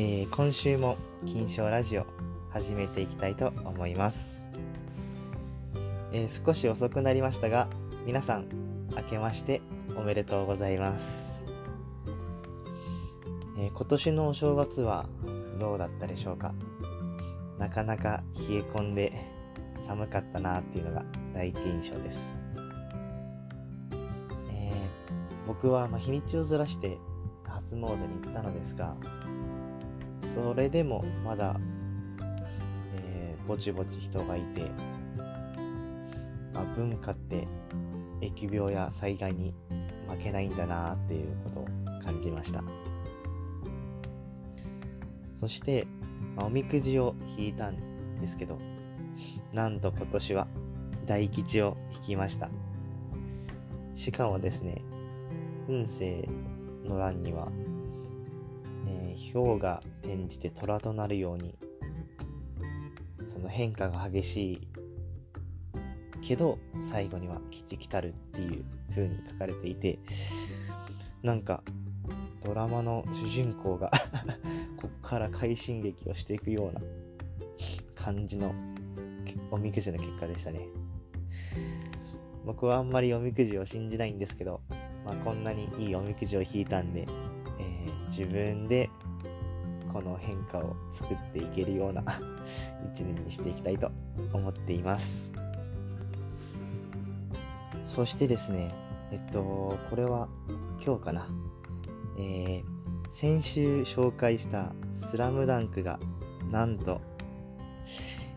えー、今週も金賞ラジオ始めていきたいと思います、えー、少し遅くなりましたが皆さん明けましておめでとうございます、えー、今年のお正月はどうだったでしょうか？なかなか冷え込んで寒かったなっていうのが第一印象です、え僕はま日にちをずらして初詣に行ったのですがそれでもまだ、えー、ぼちぼち人がいて、まあ、文化って疫病や災害に負けないんだなっていうことを感じました。そして、まあ、おみくじを引いたんですけどなんと今年は大吉を引きました。しかもですね運勢の欄には氷が転じて虎となるようにその変化が激しいけど最後には吉来たるっていう風に書かれていてなんかドラマの主人公が こっから快進撃をしていくような感じのおみくじの結果でしたね。僕はあんまりおみくじを信じないんですけど、まあ、こんなにいいおみくじを引いたんで、自分でこの変化を作っていけるような 一年にしていきたいと思っています。そしてですねえっとこれは今日かな。えー、先週紹介した「スラムダンクがなんと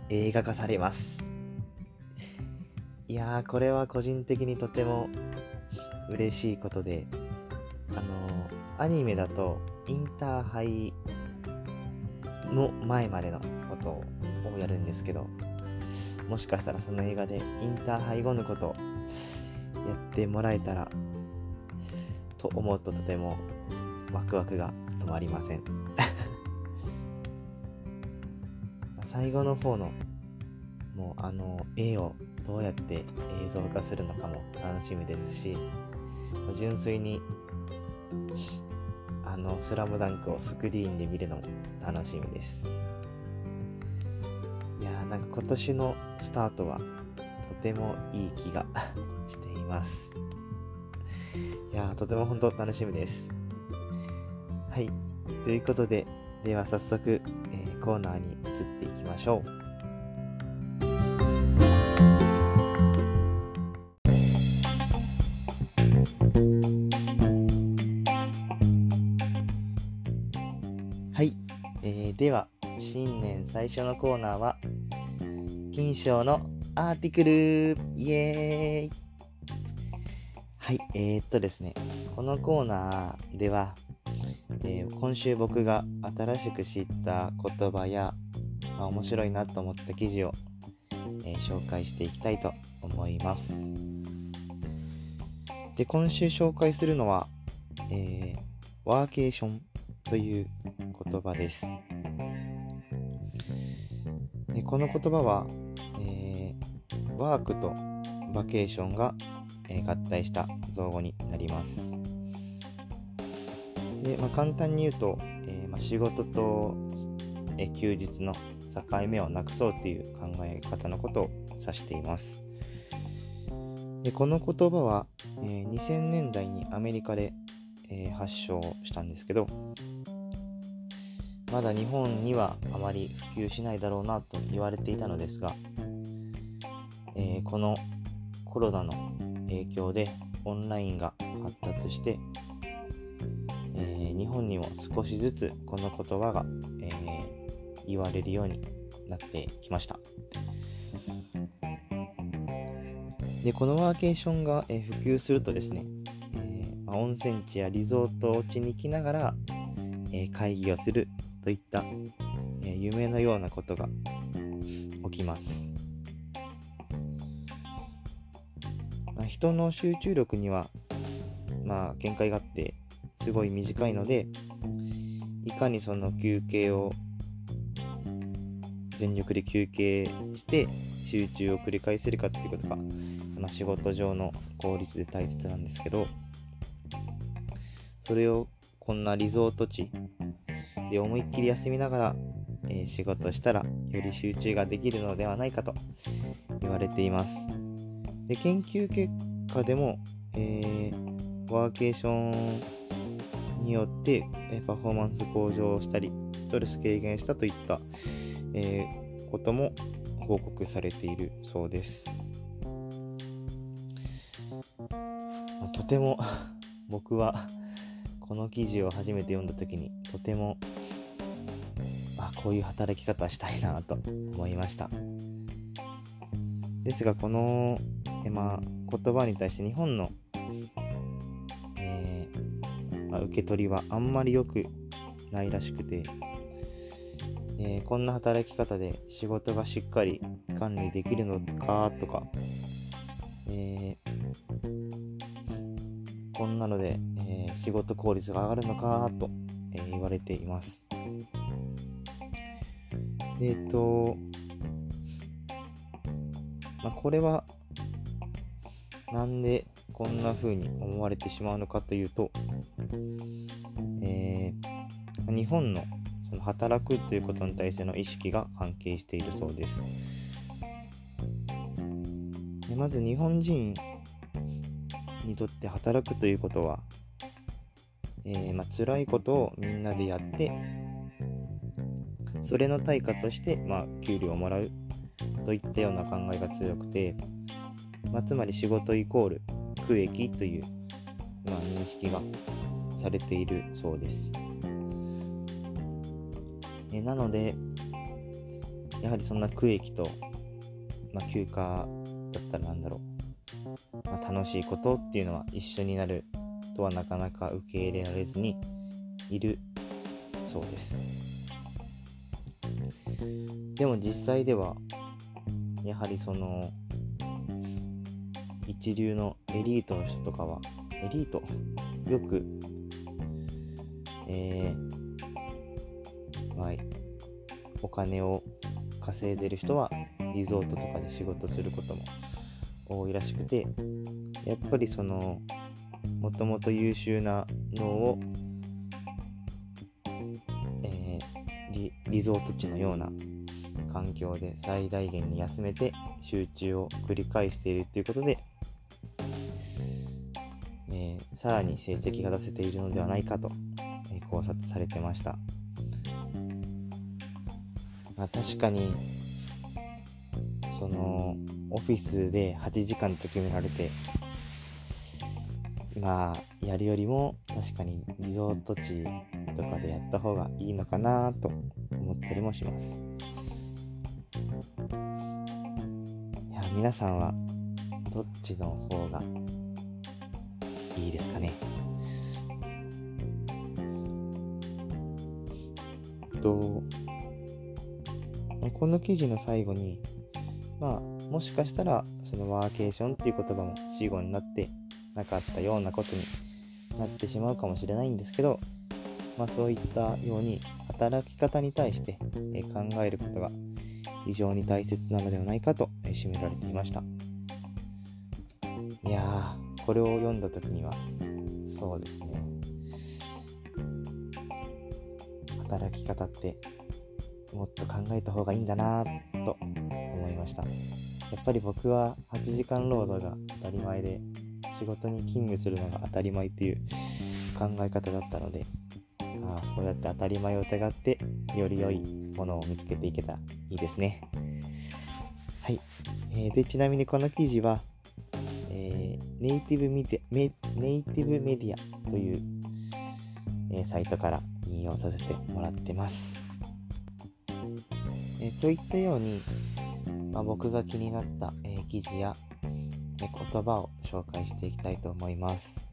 映画化されます。いやーこれは個人的にとても嬉しいことであのアニメだとインターハイの前までのことをやるんですけど、もしかしたらその映画でインターハイ後のことをやってもらえたらと思うととてもワクワクが止まりません。最後の方のもうあの絵をどうやって映像化するのかも楽しみですし純粋にあのスラムダンクをスクリーンで見るのも楽しみです。いやーなんか今年のスタートはとてもいい気がしています。いやーとても本当楽しみです。はい。ということで、では早速、えー、コーナーに移っていきましょう。では、新年最初のコーナーは、金賞のアーティクル。イエーイ。はい、えー、っとですね、このコーナーでは、えー、今週僕が新しく知った言葉や、まあ、面白いなと思った記事を、えー、紹介していきたいと思います。で、今週紹介するのは、え、ワーケーション。という言葉です。この言葉は、えー、ワークとバケーションが、え、合体した造語になります。でまあ、簡単に言うと、えーまあ、仕事と、え、休日の境目をなくそうっていう考え方のことを指しています。でこの言葉は、えー、2000年代にアメリカで、えー、発祥したんですけど、まだ日本にはあまり普及しないだろうなと言われていたのですが、えー、このコロナの影響でオンラインが発達して、えー、日本にも少しずつこの言葉が、えー、言われるようになってきました。でこのワーケーションが、え、普及するとですね、えー、温泉地やリゾート地に行きながら、え会議をするといった、えー、夢のようなことが起きます、まあ、人の集中力にはまあ限界があってすごい短いのでいかにその休憩を全力で休憩して集中を繰り返せるかっていうことが、まあ、仕事上の効率で大切なんですけどそれをこんなリゾート地で思いっきり休みながら、えー、仕事したらより集中ができるのではないかと言われています。で研究結果でも、えー、ワーケーションによって、えパフォーマンス向上したりストレス軽減したといった、えー、ことも報告されているそうです。とても 僕はこの記事を初めて読んだ時にとてもこういう働き方したいなと思いましたですがこの、えまあ、言葉に対して日本の、えー、まあ、受け取りはあんまり良くないらしくて、えー、こんな働き方で仕事がしっかり管理できるのかとか、えー、こんなのでえ仕事効率が上がるのかと、え、言われています。えっと、まあ、これはなんでこんな風に思われてしまうのかというと、えー、日本のその働くということに対しての意識が関係しているそうです。でまず日本人にとって働くということはえー、まあ、辛いことをみんなでやってそれの対価として、まあ、給料をもらう。といったような考えが強くて、まあ、つまり仕事イコール区益という、まあ、認識がされているそうです。えなのでやはりそんな区益と、まあ、休暇だったらなんだろう、まあ、楽しいことっていうのは一緒になるとはなかなか受け入れられずにいるそうです。でも実際ではやはりその一流のエリートの人とかはエリート？よくえー、まあ、お金を稼いでる人はリゾートとかで仕事することも多いらしくてやっぱりそのもともと優秀な脳を、えー、リリゾート地のような環境で最大限に休めて集中を繰り返しているということで、えー、さらに成績が出せているのではないかと、えー、考察されてました、まあ、確かにそのオフィスで8時間と決められてまあやるよりも確かにリゾート地とかでやった方がいいのかなと思ったりもします。皆さんはどっちの方がいいですかね？とこの記事の最後にまあもしかしたらそのワーケーションっていう言葉も死語になってなかったようなことになってしまうかもしれないんですけど、まあ、そういったように働き方に対して、考えることが非常に大切なのではないかと、締められていました。いやーこれを読んだ時にはそうですね。働き方ってもっと考えた方がいいんだなと思いました。やっぱり僕は8時間労働が当たり前で仕事に勤務するのが当たり前っていう考え方だったのであそうやって当たり前を疑ってより良いものを見つけていけたらいいですね。はい、えー、でちなみにこの記事は、えー、ネイティブメディアネイティブメディアという、えー、サイトから引用させてもらってます、えといったように、まあ、僕が気になった、え記事やえ言葉を紹介していきたいと思います。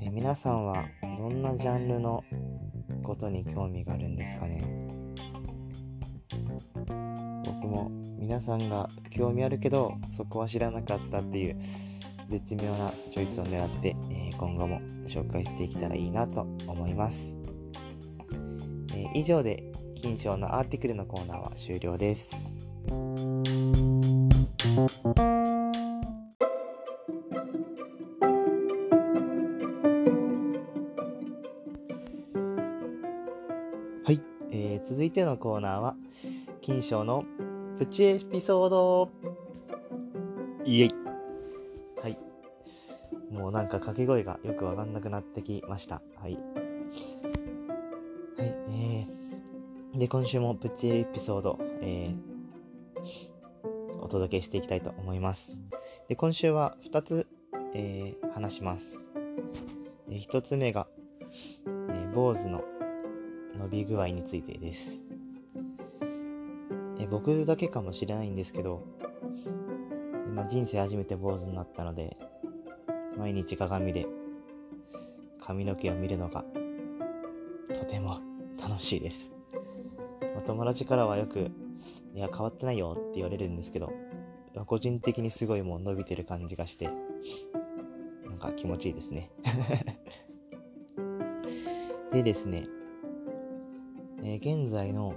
え皆さんはどんなジャンルのことに興味があるんですかね？も皆さんが興味あるけどそこは知らなかったっていう絶妙なチョイスを狙って、え今後も紹介していけたらいいなと思います、え以上で金賞のアーティクルのコーナーは終了です。はいえー、続いてのコーナーは、金賞のプチエピソードイエイはい。もうなんか掛け声がよくわかんなくなってきました。はい。はい、えー、で、今週もプチエピソード、えー、お届けしていきたいと思います。で、今週は2つ、えー、話します。えー、1つ目が、えー、坊主の伸び具合についてです。え僕だけかもしれないんですけど、まあ、人生初めて坊主になったので、毎日鏡で髪の毛を見るのがとても楽しいです。まあ、友達からはよく、いや、変わってないよって言われるんですけど、個人的にすごいもう伸びてる感じがして、なんか気持ちいいですね。でですね、えー、現在の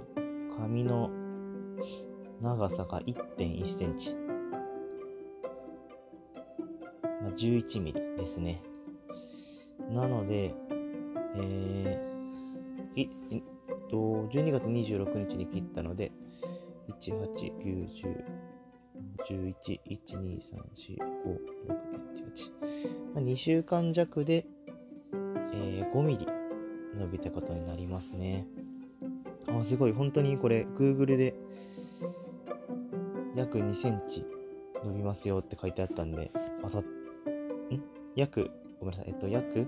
髪の長さが1.1センチ。まあ、11ミリですね。なので、えー、えっと、12月26日に切ったので、1、8、9、10、11、1、2、3、4、5、6、7、8。まあ、2週間弱で、えー、5ミリ伸びたことになりますね。あ、すごい。本当にこれ、Google で約2センチ伸びますよって書いてあったんで、あた、ん？約、ごめんなさい。えっと、約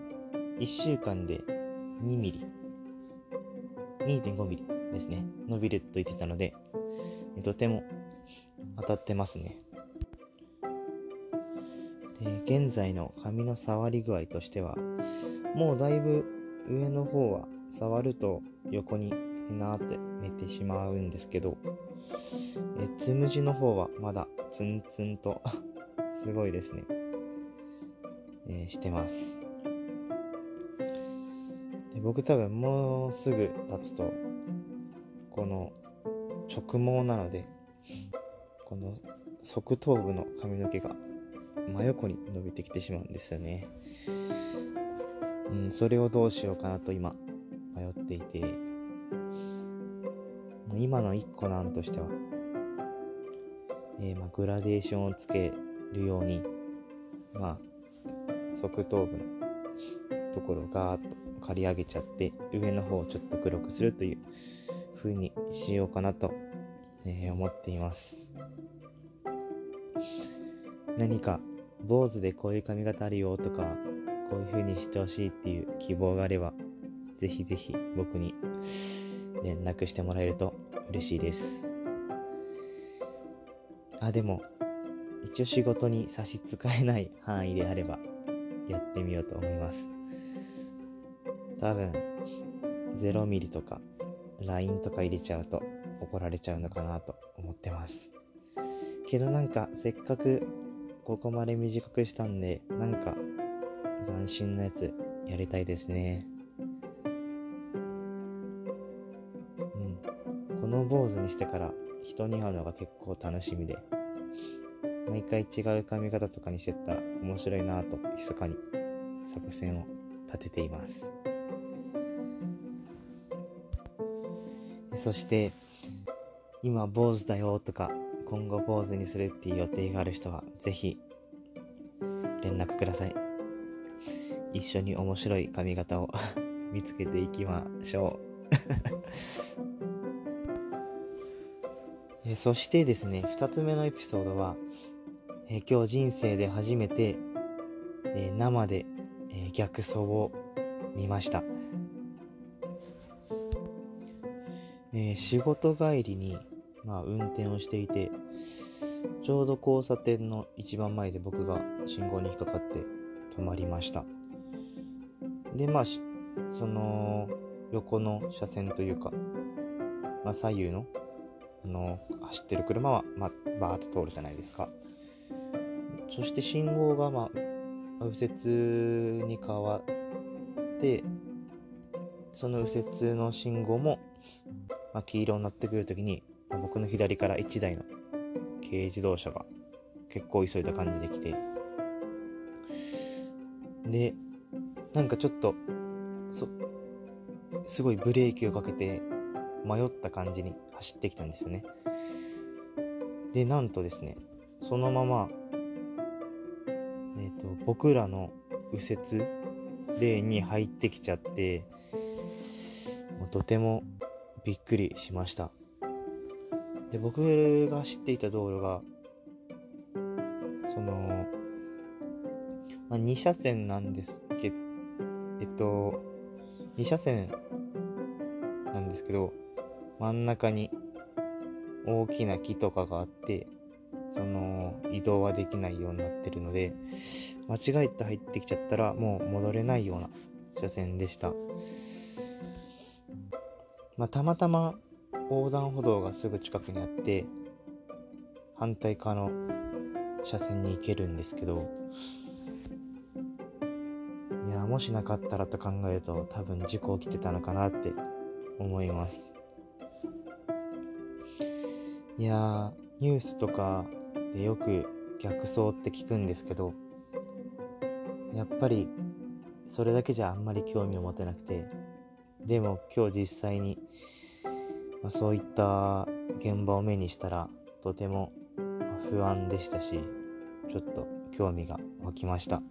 1週間で2ミリ、2.5ミリですね。伸びると言ってたので、とても当たってますね。で、現在の髪の触り具合としては、もうだいぶ上の方は触ると横にへなーって寝てしまうんですけど、えつむじの方はまだツンツンと すごいですね、えー、してます。で僕多分もうすぐ経つと、この直毛なので、この側頭部の髪の毛が真横に伸びてきてしまうんですよね。うん、それをどうしようかなと今迷っていて、今の一個なんとしては、えー、まあ、グラデーションをつけるように、まあ、側頭部のところをガーッと刈り上げちゃって、上の方をちょっと黒くするという風にしようかなと、えー、思っています。何か坊主でこういう髪型あるよとか、こういう風にしてほしいっていう希望があれば、ぜひぜひ僕に連絡してもらえると嬉しいです。あ、でも、一応仕事に差し支えない範囲であれば、やってみようと思います。多分、0ミリとか、LINE とか入れちゃうと怒られちゃうのかなと思ってます。けどなんか、せっかくここまで短くしたんで、なんか、斬新なやつやりたいですね。うん。この坊主にしてから人に会うのが結構楽しみで、毎回違う髪型とかにしてったら面白いなぁと密かに作戦を立てています。そして、今坊主だよとか、今後坊主にするっていう予定がある人は、ぜひ、連絡ください。一緒に面白い髪型を 見つけていきましょうえそしてですね、2つ目のエピソードは、え今日人生で初めて、え生で、え逆走を見ました。えー、仕事帰りに、まあ、運転をしていて、ちょうど交差点の一番前で僕が信号に引っかかって止まりました。で、まあ、その横の車線というか、まあ、左右のあの走ってる車は、まあ、バーッと通るじゃないですか。そして信号が、まあ、右折に変わって、その右折の信号も、まあ、黄色になってくるときに、僕の左から1台の軽自動車が結構急いだ感じで来て、で、なんかちょっと、そ、すごいブレーキをかけて、迷った感じに走ってきたんですよね。で、なんとですね、そのまま、えっ、ー、と、僕らの右折レーンに入ってきちゃって、もうとてもびっくりしました。で、僕が知っていた道路が、その、まあ、2車線なんですけど、えっと、2車線なんですけど、真ん中に大きな木とかがあって、その移動はできないようになってるので、間違えて入ってきちゃったらもう戻れないような車線でした。まあ、たまたま横断歩道がすぐ近くにあって、反対側の車線に行けるんですけど、いや、もしなかったらと考えると多分事故起きてたのかなって思います。いやニュースとかでよく逆走って聞くんですけど、やっぱりそれだけじゃあんまり興味を持てなくて、でも今日実際に、まあ、そういった現場を目にしたらとても不安でしたし、ちょっと興味が湧きました。は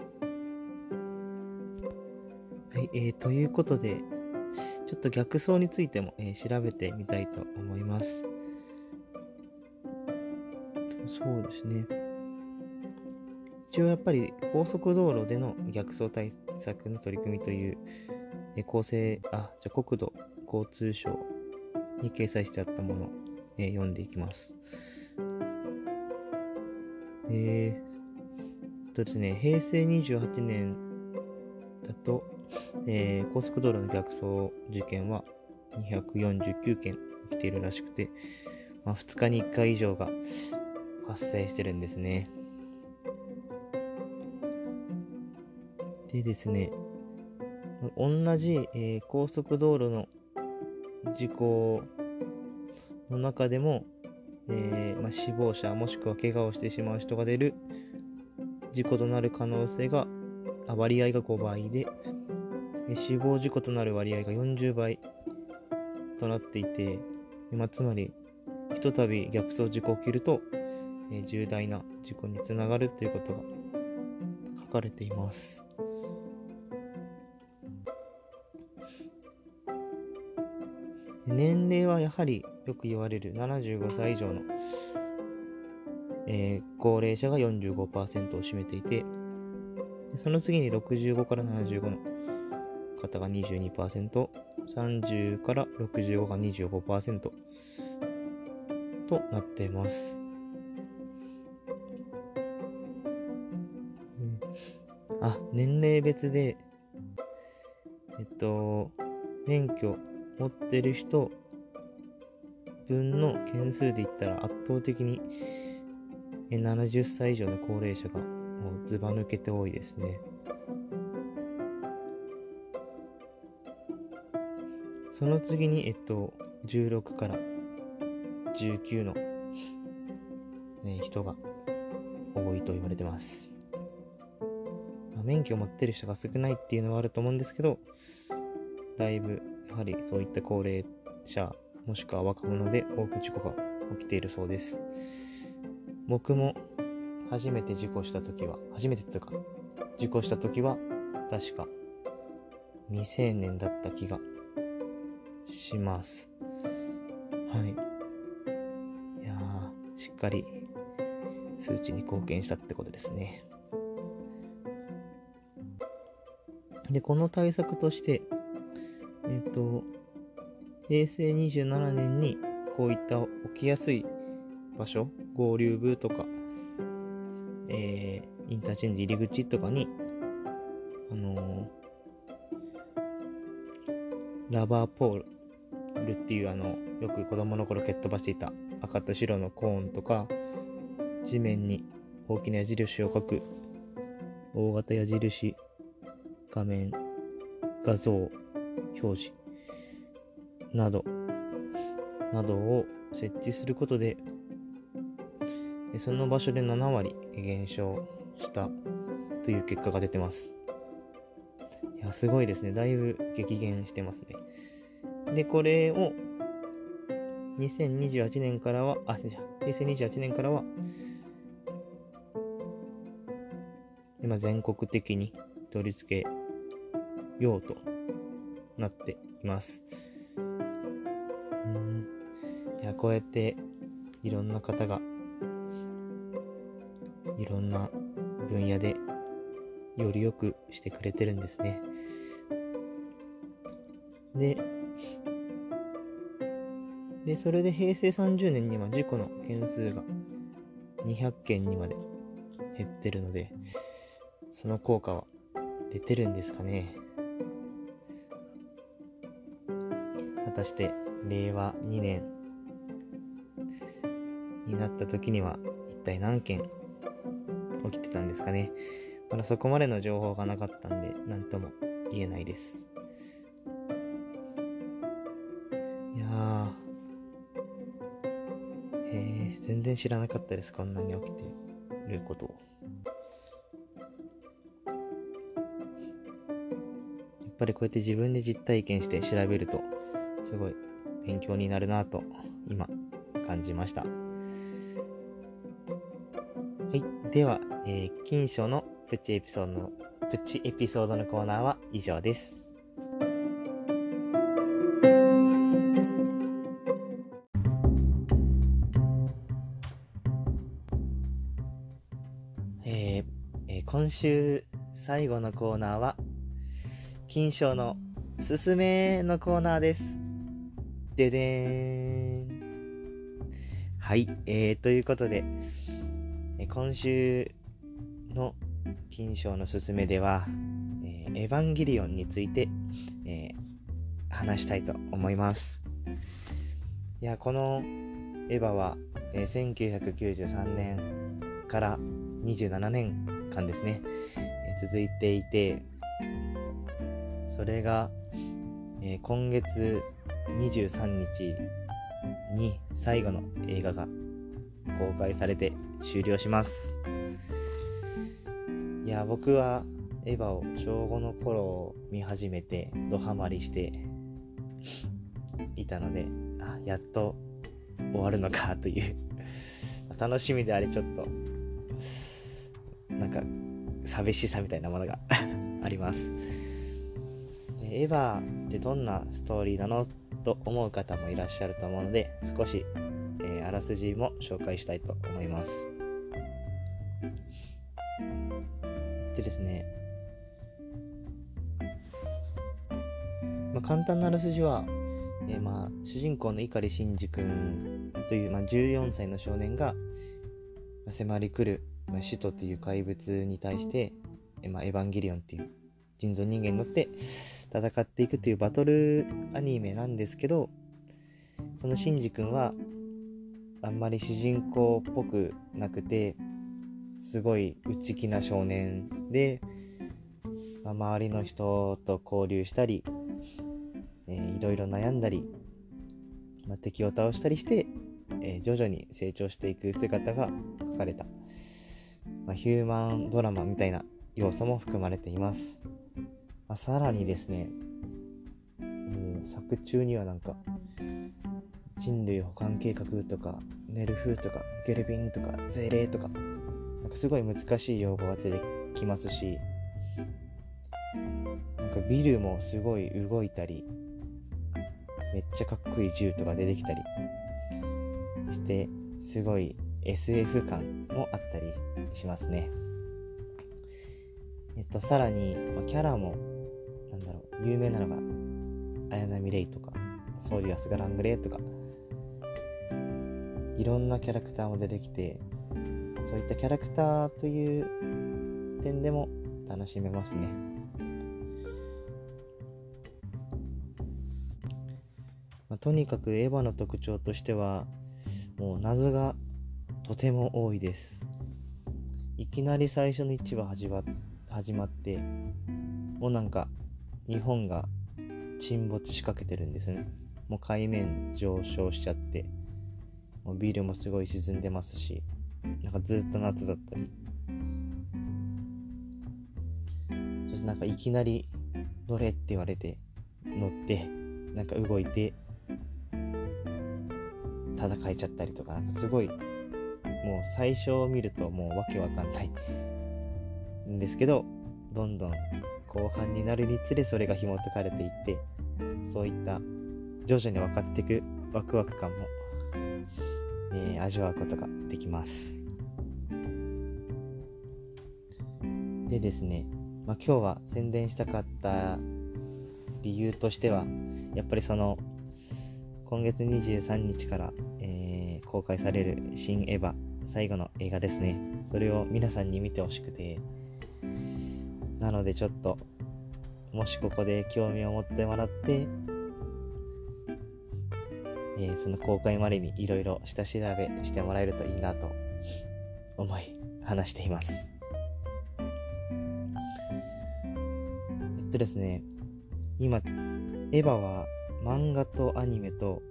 い、えー、ということで、ちょっと逆走についても、えー、調べてみたいと思います。そうですね。一応やっぱり高速道路での逆走対策の取り組みという、え構成、あ、じゃあ国土交通省に掲載してあったもの、え、読んでいきます。えー、とですね、平成28年だと、えー、高速道路の逆走事件は249件起きているらしくて、まあ、2日に1回以上が発生してるんですね。でですね、同じ、えー、高速道路の事故の中でも、えー、ま、死亡者もしくは怪我をしてしまう人が出る事故となる可能性が割合が5倍で、え死亡事故となる割合が40倍となっていて、ま、つまりひとたび逆走事故を起きるとえ重大な事故につながるということが書かれています。年齢はやはりよく言われる75歳以上の、えー、高齢者が45%を占めていて、その次に65から75の方が22%、30から65が25%となっています。あ、年齢別で、えっと、免許持ってる人分の件数で言ったら圧倒的に70歳以上の高齢者がもうずば抜けて多いですね。その次に、えっと、16から19の、ね、人が多いと言われてます。免許を持ってる人が少ないっていうのはあると思うんですけど、だいぶやはりそういった高齢者、もしくは若者で多く事故が起きているそうです。僕も初めて事故した時は、初めてというか、事故した時は、確か未成年だった気がします。はい。いやー、しっかり数値に貢献したってことですね。で、この対策として、えっ、ー、と、平成27年にこういった起きやすい場所、合流部とか、えー、インターチェンジ入り口とかに、あのー、ラバーポールっていうあの、よく子供の頃蹴っ飛ばしていた赤と白のコーンとか、地面に大きな矢印を書く大型矢印画面、画像、表示など、などを設置することで、その場所で7割減少したという結果が出てます。いや、すごいですね。だいぶ激減してますね。で、これを、2028年からは、あ、平成28年からは、今全国的に取り付けようとなっています。うんいやこうやっていろんな方がいろんな分野でより良くしてくれてるんですね。で、で、それで平成30年には事故の件数が200件にまで減ってるので、その効果は出てるんですかね。果たして令和2年になった時には一体何件起きてたんですかね。まだそこまでの情報がなかったんで何とも言えないです。いやー、えー、全然知らなかったです。こんなに起きてることを。やっぱりこうやって自分で実体験して調べるとすごい勉強になるなと今感じました。はい。では、えー、金賞のプチエピソードの、プチエピソードのコーナーは以上です。えーえー、今週最後のコーナーは、金賞のすすめのコーナーです。ででーん。はい、えー、ということで、今週の金賞のすすめでは、えー、エヴァンゲリオンについて、えー、話したいと思います。いや、このエヴァは、えー、1993年から27年間ですね、え続いていて、それが、え今月23日に最後の映画が公開されて終了します。いや、僕はエヴァを小5の頃見始めてドハマりしていたので、あ、やっと終わるのかという 楽しみであれちょっと、なんか寂しさみたいなものが あります。エヴァってどんなストーリーなのと思う方もいらっしゃると思うので、少し、えー、あらすじも紹介したいと思います。でですね、まあ、簡単なあらすじは、えー、まあ主人公の碇シンジ君という、まあ、14歳の少年が、まあ、迫り来る、まあ、首都という怪物に対して、えーまあ、エヴァンゲリオンっていう人造人間に乗って戦っていくというバトルアニメなんですけどそのシンジ君はあんまり主人公っぽくなくてすごい内気な少年で、まあ、周りの人と交流したり、えー、いろいろ悩んだり、まあ、敵を倒したりして、えー、徐々に成長していく姿が書かれた、まあ、ヒューマンドラマみたいな要素も含まれています。まあ、さらにですね、もう作中にはなんか、人類保管計画とか、ネルフとか、ゲルビンとか、ゼレとか、なんかすごい難しい用語が出てきますし、なんかビルもすごい動いたり、めっちゃかっこいい銃とか出てきたりして、すごい SF 感もあったりしますね。えっと、さらに、まあキャラも有名なのが綾波レイとか惣流・アスカ・ラングレーとかいろんなキャラクターも出てきてそういったキャラクターという点でも楽しめますね。まあ、とにかくエヴァの特徴としてはもう謎がとても多いです。いきなり最初の1話始ま始まってもうなんか日本が沈没しかけてるんですね。もう海面上昇しちゃってもうビルもすごい沈んでますしなんかずっと夏だったり。そしてなんかいきなり乗れって言われて乗ってなんか動いて戦えちゃったりとかなんかすごいもう最初を見るともうわけわかんないんですけどどんどん後半になるにつれそれが紐解かれていってそういった徐々に分かっていくワクワク感も、えー、味わうことができます。でですね、まあ、今日は宣伝したかった理由としてはやっぱりその今月23日から、えー、公開される「新エヴァ」最後の映画ですね。それを皆さんに見てほしくてなのでちょっともしここで興味を持ってもらって、えー、その公開までにいろいろ下調べしてもらえるといいなと思い話しています。えっとですね、今、エヴァは漫画とアニメと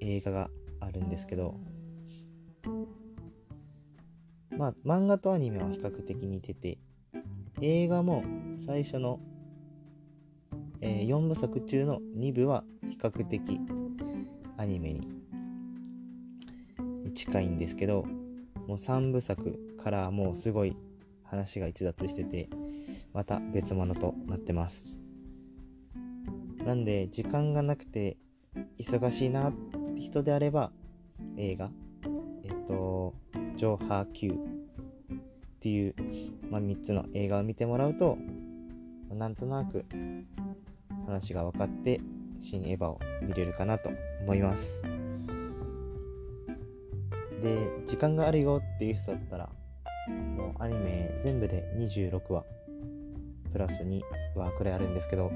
映画があるんですけど、まあ、漫画とアニメは比較的似てて、映画も最初の、えー、4部作中の2部は比較的アニメに近いんですけどもう3部作からもうすごい話が逸脱しててまた別物となってます。なんで時間がなくて忙しいなって人であれば映画えっと「ジョーハー Q」っていう、まあ、3つの映画を見てもらうと、なんとなく話が分かって新エヴァを見れるかなと思います。で、時間があるよっていう人だったら、もうアニメ全部で26話、プラス2話くらいあるんですけど、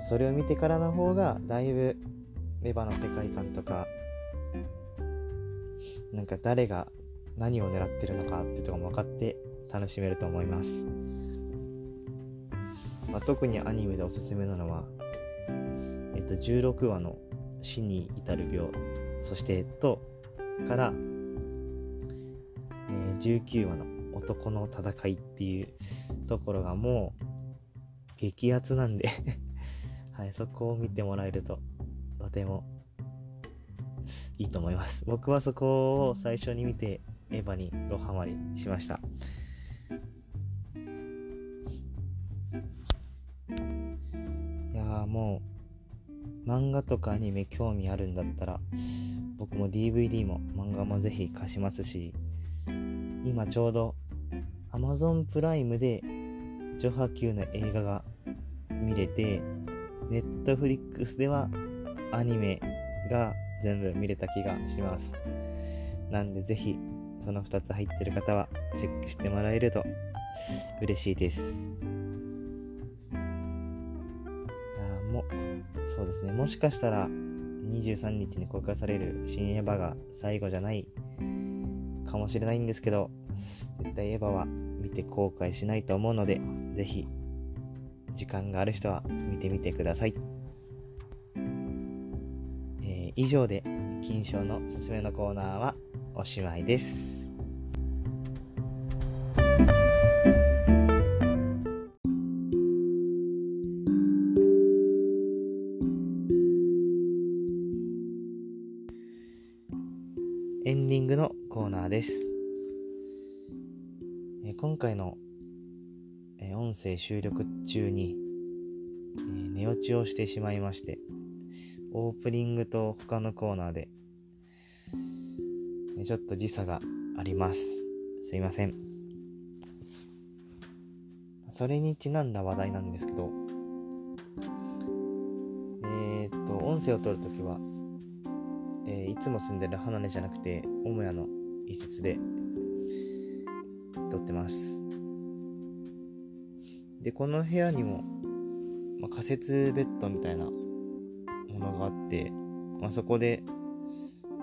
それを見てからの方がだいぶエヴァの世界観とか、なんか誰が何を狙ってるのかっていうとこも分かって楽しめると思います、まあ、特にアニメでおすすめなのは、えっと、16話の死に至る病そしてとから、えー、19話の男の戦いっていうところがもう激アツなんで はい、そこを見てもらえるととてもいいと思います。僕はそこを最初に見てエヴァにドハマりしました。いやもう漫画とかアニメ興味あるんだったら僕も DVD も漫画もぜひ貸しますし今ちょうど Amazon プライムでジョハ Q の映画が見れて Netflix ではアニメが全部見れた気がしますなんでぜひその2つ入ってる方はチェックしてもらえると嬉しいです。いやもそうですね、もしかしたら23日に公開される新エヴァが最後じゃないかもしれないんですけど、絶対エヴァは見て後悔しないと思うので、ぜひ時間がある人は見てみてください。えー、以上で金賞のすすめのコーナーはおしまいです。エンディングのコーナーです。え今回のえ音声収録中に、え寝落ちをしてしまいまして、オープニングと他のコーナーでちょっと時差があります。すいません。それにちなんだ話題なんですけど、えー、っと、音声を取るときは、えー、いつも住んでる離れじゃなくて、母屋の一室で撮ってます。で、この部屋にも、まあ、仮設ベッドみたいなものがあって、まあ、そこで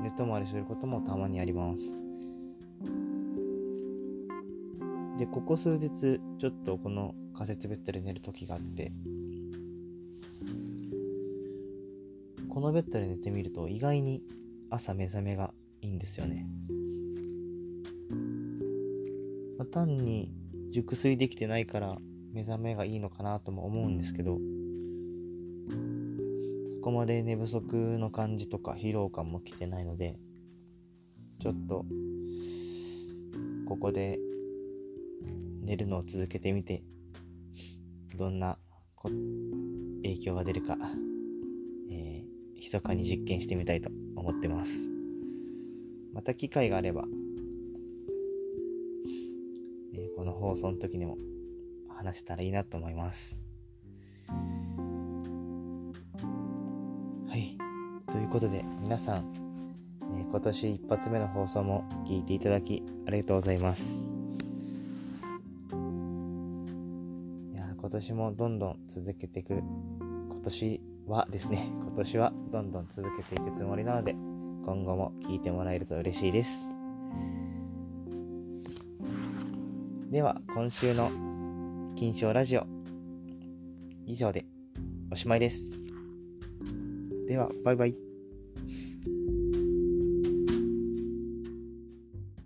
寝泊まりすることもたまにあります。で、ここ数日、ちょっとこの仮設ベッドで寝る時があって、このベッドで寝てみると意外に朝目覚めがいいんですよね。まあ、単に熟睡できてないから目覚めがいいのかなとも思うんですけど、こまで寝不足の感じとか疲労感も来てないのでちょっとここで寝るのを続けてみてどんな影響が出るか、えー、密かに実験してみたいと思ってます。また機会があれば、えー、この放送の時にも話せたらいいなと思います。ということで皆さん、えー、今年一発目の放送も聞いていただきありがとうございます。いや今年もどんどん続けていく今年はですね 今年はどんどん続けていくつもりなので今後も聞いてもらえると嬉しいです。では今週の金賞ラジオ以上でおしまいです。ではバイバイ。